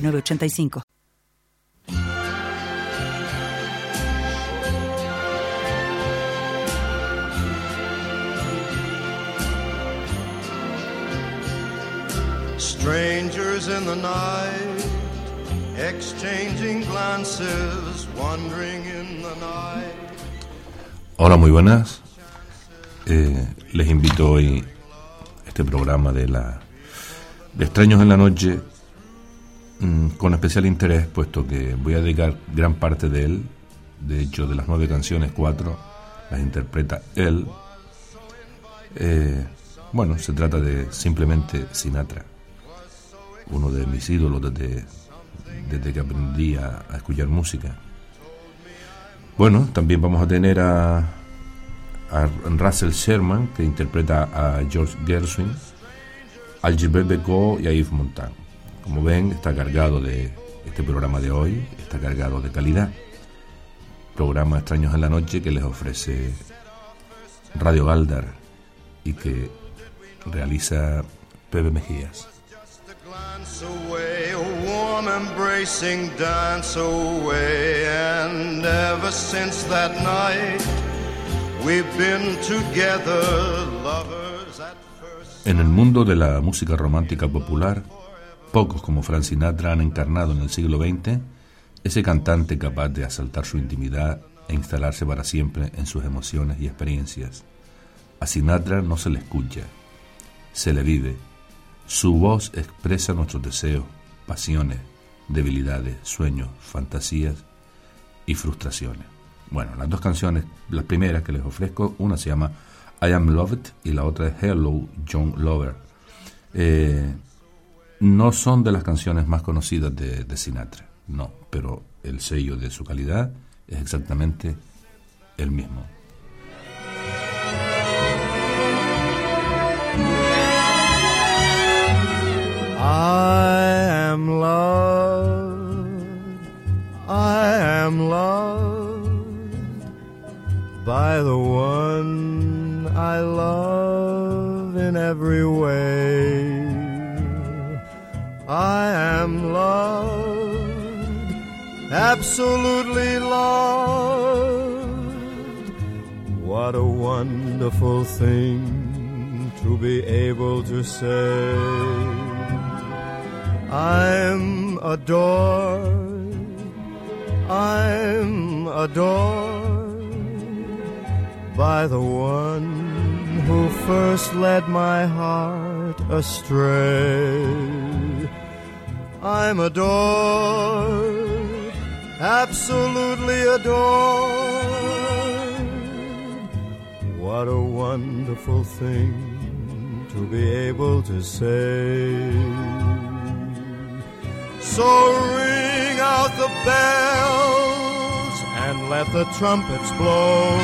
985. Strangers in the night, exchanging glances, wandering in the night. Hola, muy buenas. Eh, les invito hoy a este programa de la de Extraños en la Noche Mm, con especial interés, puesto que voy a dedicar gran parte de él, de hecho de las nueve canciones, cuatro las interpreta él. Eh, bueno, se trata de simplemente Sinatra, uno de mis ídolos desde, desde que aprendí a, escuchar música. Bueno, también vamos a tener a, a Russell Sherman, que interpreta a George Gershwin, al Gilbert Becot y a Yves Montand. Como ven, está cargado de este programa de hoy, está cargado de calidad. Programa Extraños en la Noche que les ofrece Radio Galdar y que realiza Pepe Mejías. En el mundo de la música romántica popular, Pocos como Frank Sinatra han encarnado en el siglo XX ese cantante capaz de asaltar su intimidad e instalarse para siempre en sus emociones y experiencias. A Sinatra no se le escucha, se le vive. Su voz expresa nuestros deseos, pasiones, debilidades, sueños, fantasías y frustraciones. Bueno, las dos canciones, las primeras que les ofrezco, una se llama I Am Loved y la otra es Hello, John Lover. Eh, no son de las canciones más conocidas de, Sinatra, no, pero el sello de su calidad es exactamente el mismo. I am loved, I am loved by the one I love in every way. I am loved, absolutely loved. What a wonderful thing to be able to say. I'm adored, I'm adored by the one who first led my heart astray. I'm adored, absolutely adored. What a wonderful thing to be able to say. So ring out the bells and let the trumpets blow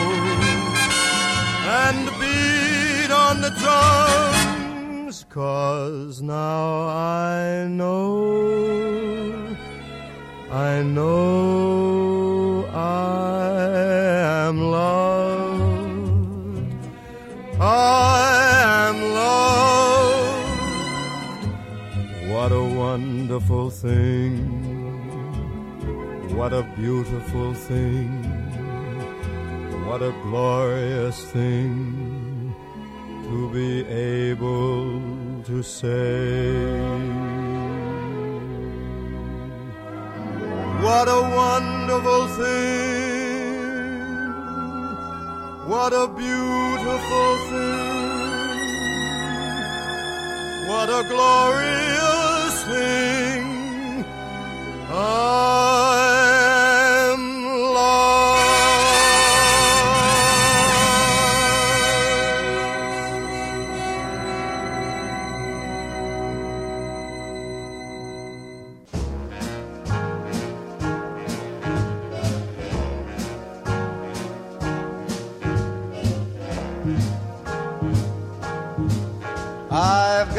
and beat on the drums Cause now I know, I know I am loved. I am loved. What a wonderful thing. What a beautiful thing. What a glorious thing to be able to say. What a wonderful thing! What a beautiful thing! What a glorious thing! I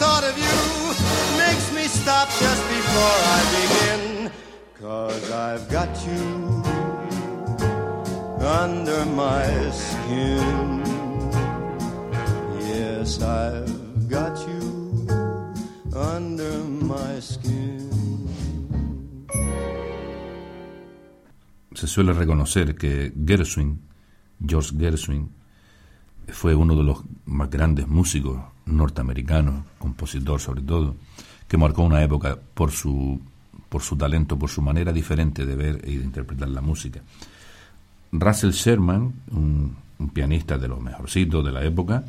thought of you makes me stop just before I begin. Cause I've got you under my skin. Yes, I've got you under my skin. Se suele reconocer que Gershwin, George Gershwin, fue uno de los más grandes músicos norteamericanos, compositor sobre todo, que marcó una época por su, por su talento, por su manera diferente de ver y de interpretar la música. Russell Sherman, un, pianista de los mejorcitos de la época,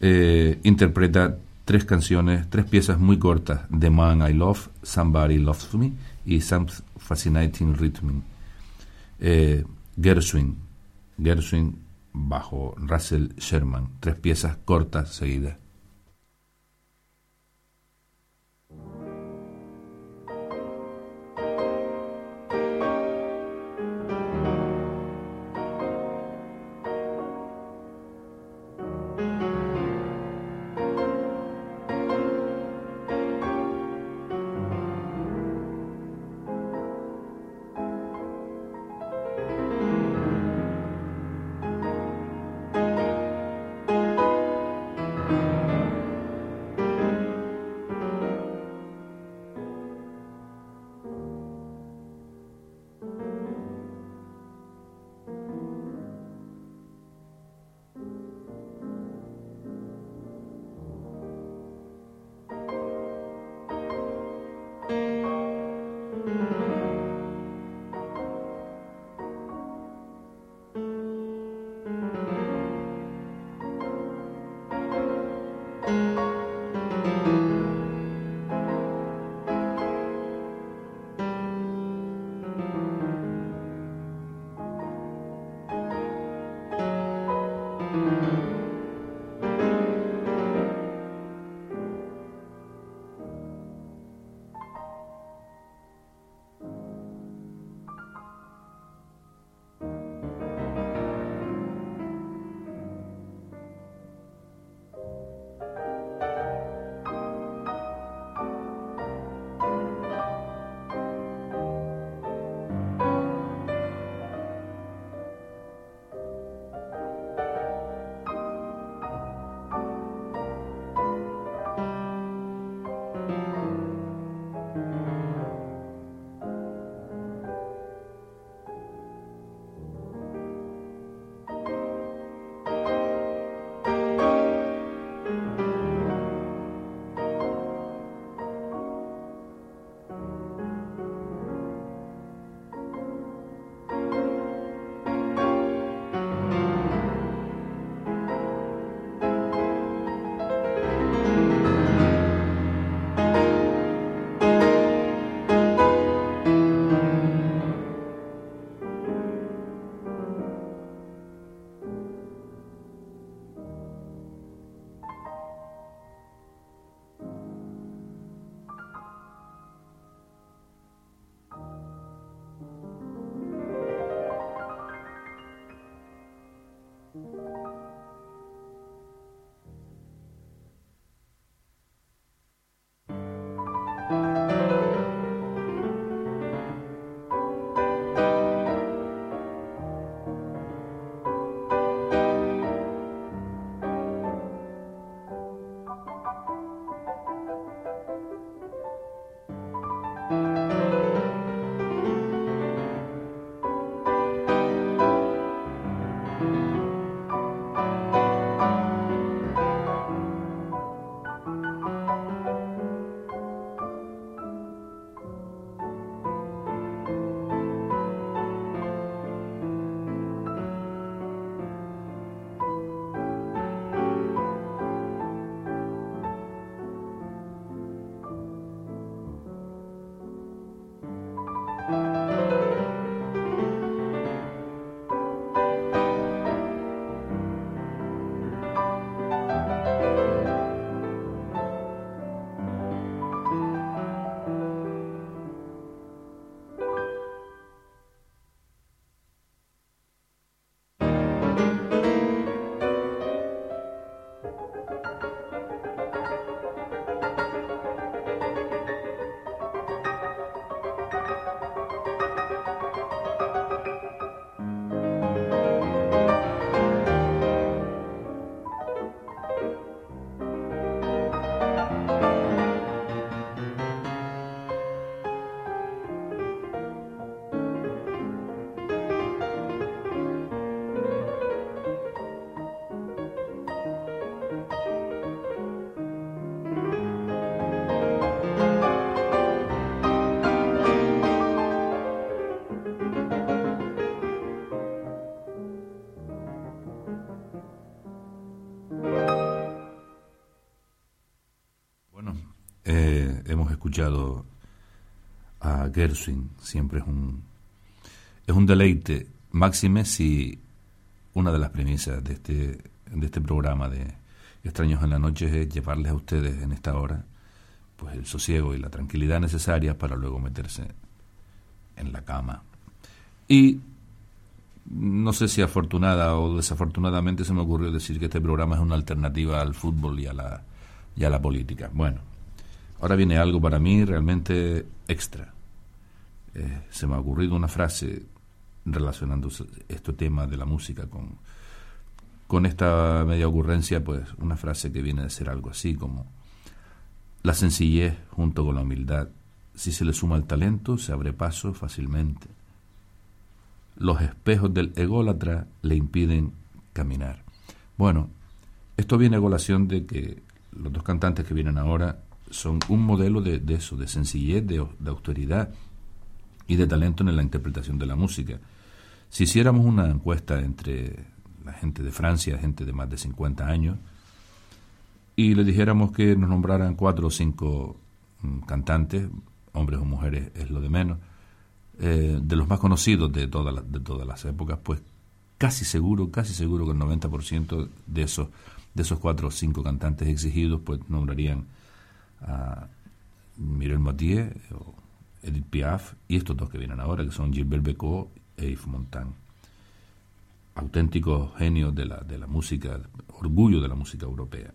eh, interpreta tres canciones, tres piezas muy cortas, The Man I Love, Somebody Loves Me y Some Fascinating Rhythm. Eh, Gershwin, Gershwin bajo Russell Sherman, tres piezas cortas seguidas. Escuchado a Gershwin, siempre es un, es un deleite. Máxime si una de las premisas de este, de este programa de Extraños en la Noche es llevarles a ustedes en esta hora pues el sosiego y la tranquilidad necesarias para luego meterse en la cama. Y no sé si afortunada o desafortunadamente se me ocurrió decir que este programa es una alternativa al fútbol y a la, y a la política. Bueno, ahora viene algo para mí realmente extra. Eh, se me ha ocurrido una frase relacionando este tema de la música con, con esta media ocurrencia, pues una frase que viene de ser algo así como la sencillez junto con la humildad. Si se le suma el talento, se abre paso fácilmente los espejos del ególatra le impiden caminar. Bueno, esto viene a colación de que los dos cantantes que vienen ahora son un modelo de, eso, de sencillez, de, de, austeridad y de talento en la interpretación de la música. Si hiciéramos una encuesta entre la gente de Francia, gente de más de 50 años, y le dijéramos que nos nombraran cuatro o cinco mm, cantantes, hombres o mujeres es lo de menos, eh, de los más conocidos de de todas las épocas, pues casi seguro, casi seguro que el 90% de esos, de esos cuatro o cinco cantantes exigidos, pues nombrarían a Mireille Mathieu Edith Piaf y estos dos que vienen ahora, que son Gilbert Becot e Yves Montand. Auténticos genios de la, de la música, orgullo de la música europea.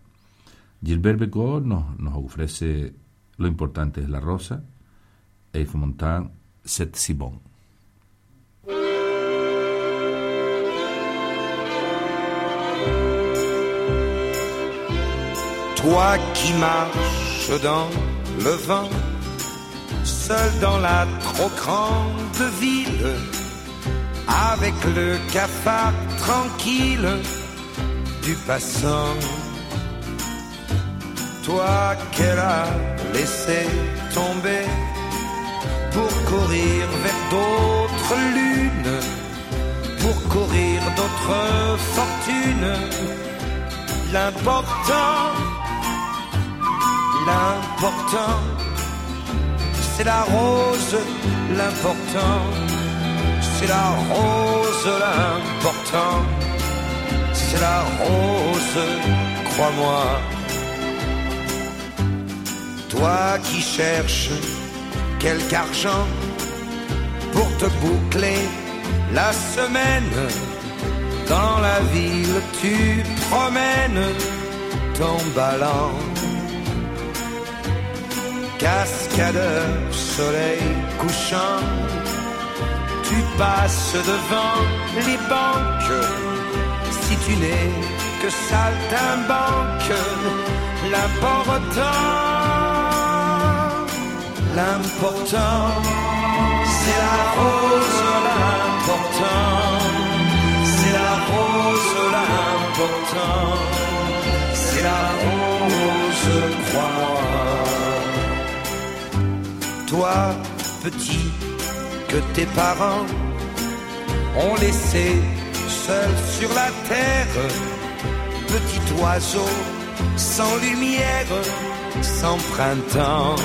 Gilbert Becot nos, nos ofrece lo importante es la rosa, e Yves Montand c'est si bon. Toi qui marches dans le vent, seul dans la trop grande ville, avec le cafard tranquille du passant. Toi qu'elle a laissé tomber pour courir vers d'autres lunes, pour courir d'autres fortunes. L'important, l'important, c'est la rose, l'important, c'est la rose, l'important, c'est la rose, crois-moi. Toi qui cherches quelque argent pour te boucler la semaine. Dans la ville, tu promènes ton ballon. Cascadeur, soleil couchant, tu passes devant les banques. Si tu n'es que saltimbanque, l'important L'important, c'est la rose, l'important, c'est la rose, l'important, c'est la rose, crois-moi. Toi, petit, que tes parents ont laissé seul sur la terre, petit oiseau sans lumière, sans printemps.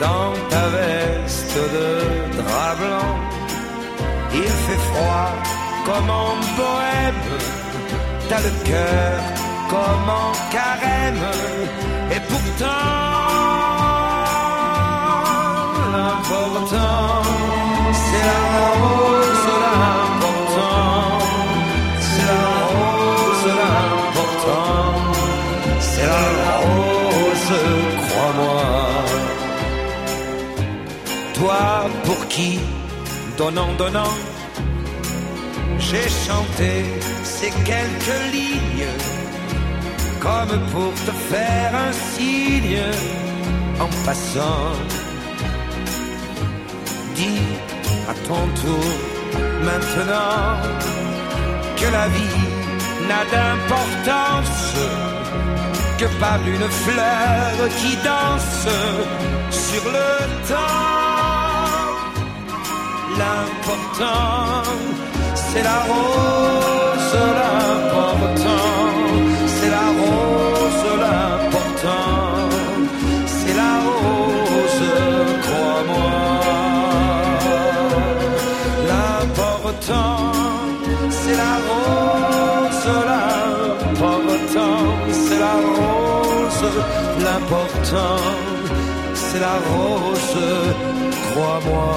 Dans ta veste de drap blanc. Il fait froid comme en bohème, t'as le cœur comme en carême, et pourtant c'est بابتان سیاه و سر هم بابتان سیاه و سر crois-moi Toi pour qui, donnant, donnant J'ai chanté ces quelques lignes Comme pour te faire un signe En passant à ton tour maintenant que la vie n'a d'importance que par une fleur qui danse sur le temps l'important, c'est la rose, l'important. c'est la rose, la temps, c'est la rose, l'important, c'est la rose, crois-moi.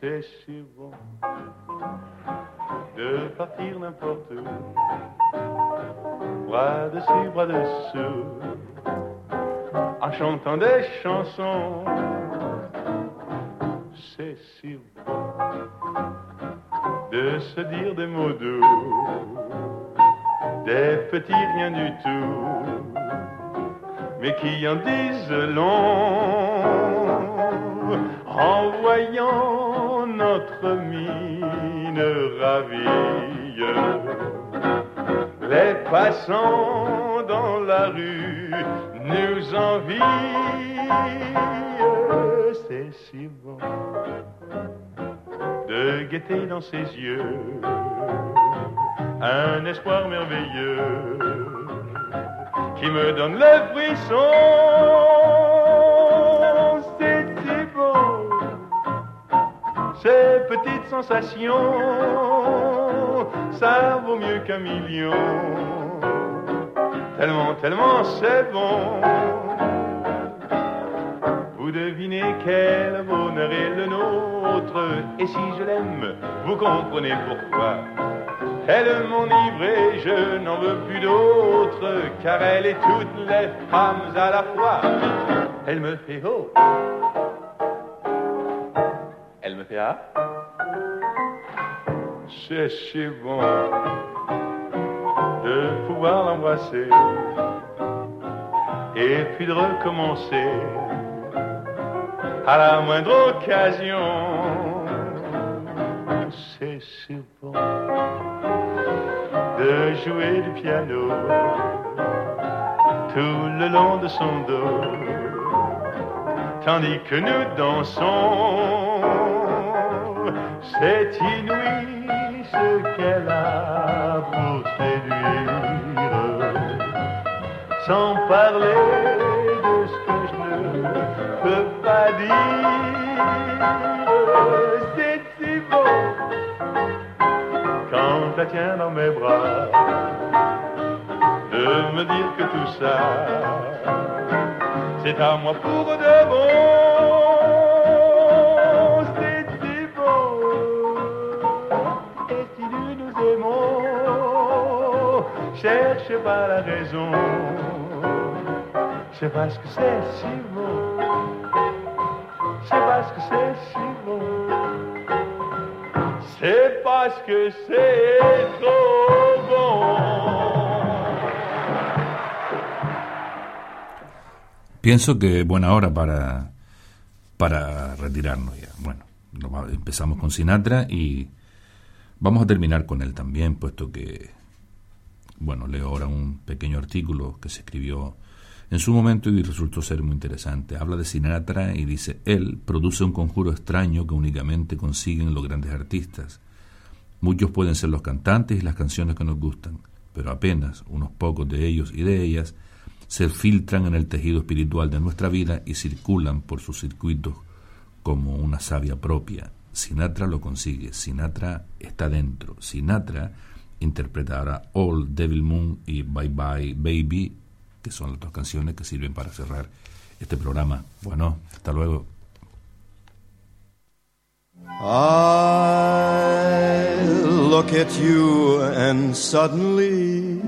c'est si bon de partir n'importe où, bras dessus, bras dessous en chantant des chansons. C'est si de se dire des mots doux, des petits rien du tout, mais qui en disent long en voyant notre mine ravie. Les passants dans la rue nous envient, c'est si bon de guetter dans ses yeux un espoir merveilleux qui me donne le frisson. C'est si beau, ces petites sensations, ça vaut mieux qu'un million. Tellement, tellement c'est bon. Vous devinez quel bonheur est le nôtre, et si je l'aime, vous comprenez pourquoi. Elle m'enivre et je n'en veux plus d'autre, car elle est toutes les femmes à la fois. Elle me fait haut. Elle me fait ah. C'est si bon de pouvoir l'embrasser et puis de recommencer à la moindre occasion. C'est si bon de jouer du piano tout le long de son dos, tandis que nous dansons. C'est inouï ce qu'elle a pour séduire, sans parler de ce que je ne peux pas dire. C'est si beau quand je la tiens dans mes bras, de me dire que tout ça, c'est à moi pour de bon. Cherchez pas la raison, c'est parce que c'est si beau, c'est parce que c'est si beau. C'est parce que c'est trop bon. Pienso que buena hora para, para retirarnos ya. Bueno, empezamos con Sinatra y vamos a terminar con él también, puesto que, bueno, leo ahora un pequeño artículo que se escribió en su momento y resultó ser muy interesante. Habla de Sinatra y dice, él produce un conjuro extraño que únicamente consiguen los grandes artistas. Muchos pueden ser los cantantes y las canciones que nos gustan, pero apenas unos pocos de ellos y de ellas se filtran en el tejido espiritual de nuestra vida y circulan por sus circuitos como una savia propia. Sinatra lo consigue, Sinatra está dentro. Sinatra interpretará All Devil Moon y Bye Bye Baby, que son las dos canciones que sirven para cerrar este programa. Bueno, hasta luego. I look at you and suddenly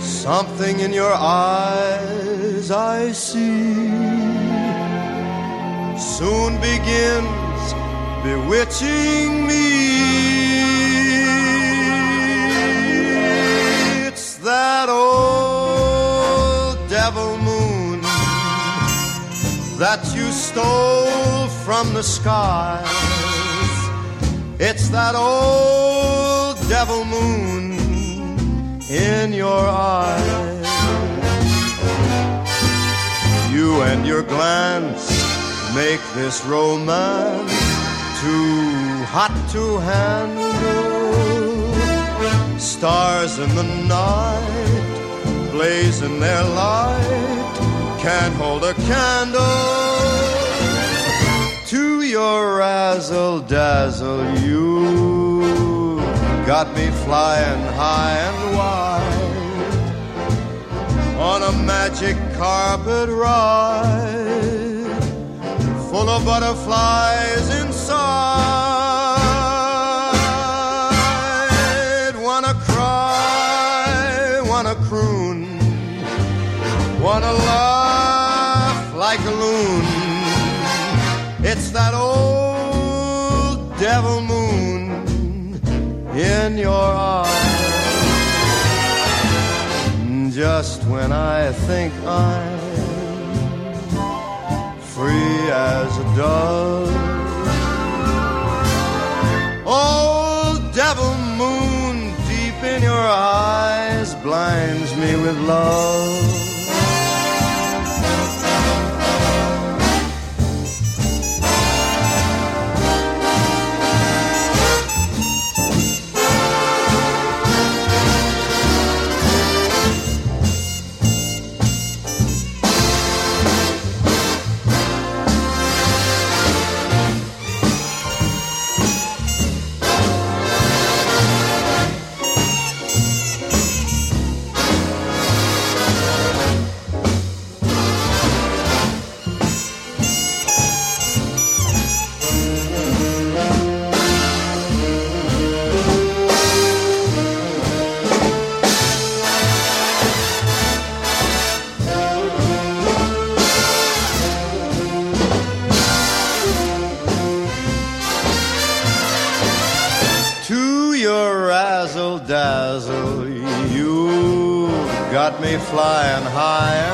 something in your eyes I see soon begins bewitching me. That old devil moon that you stole from the skies. It's that old devil moon in your eyes. You and your glance make this romance too hot to handle. Stars in the night blaze in their light can't hold a candle to your razzle dazzle, you got me flying high and wide on a magic carpet ride full of butterflies inside. Laugh like a loon. It's that old devil moon in your eyes. Just when I think I'm free as a dove. Old devil moon deep in your eyes blinds me with love.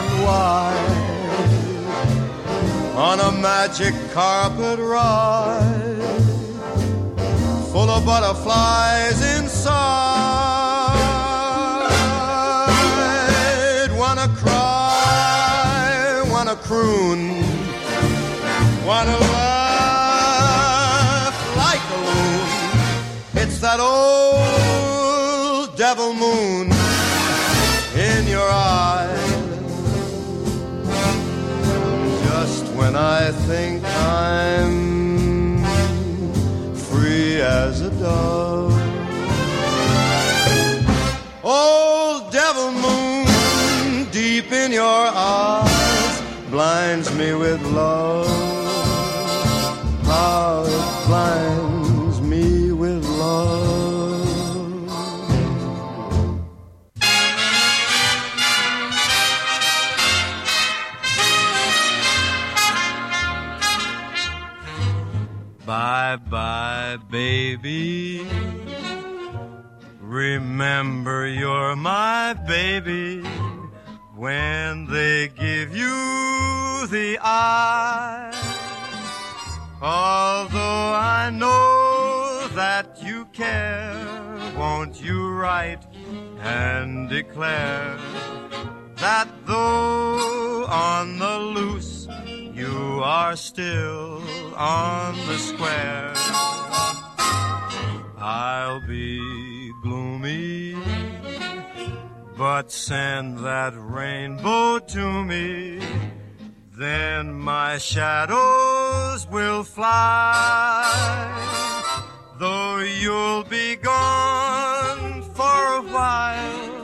And wide on a magic carpet ride full of butterflies inside. Wanna cry, wanna croon, wanna laugh like a loon. It's that old When I think I'm free as a dove. Old devil moon deep in your eyes blinds me with love. Bye bye, baby. Remember you're my baby when they give you the eye. Although I know that you care, won't you write and declare that though on the loose you are still on the square? I'll be gloomy, but send that rainbow to me. Then my shadows will fly, though you'll be gone for a while.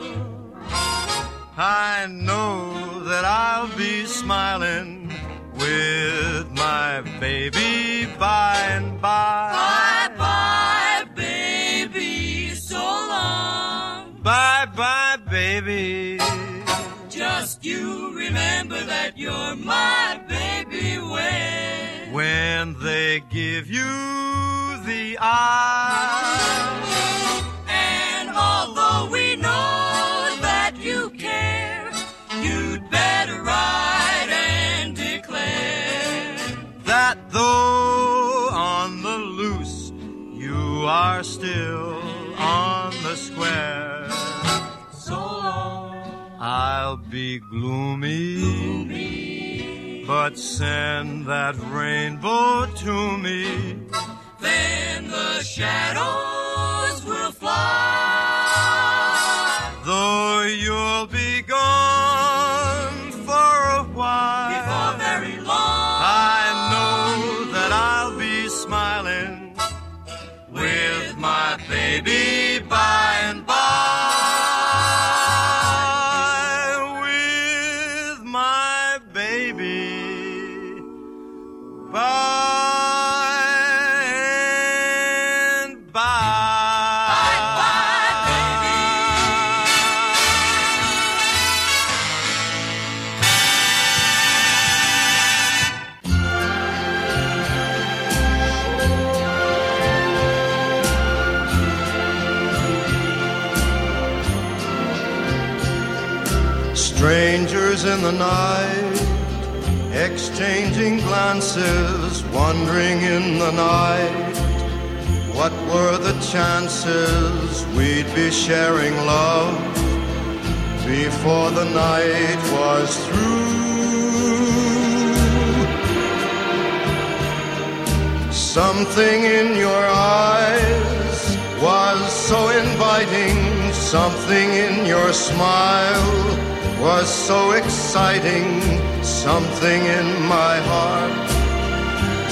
I know that I'll be smiling with my baby by and by. Bye bye, baby, so long. Bye bye, baby. Just you remember that you're my baby when. When they give you the eye. Are still on the square. So long, I'll be gloomy, but send that rainbow to me. then the shadows will fly. Though you'll be gone for a while, wandering in the night. What were the chances we'd be sharing love before the night was through? Something in your eyes was so inviting, something in your smile was so exciting, something in my heart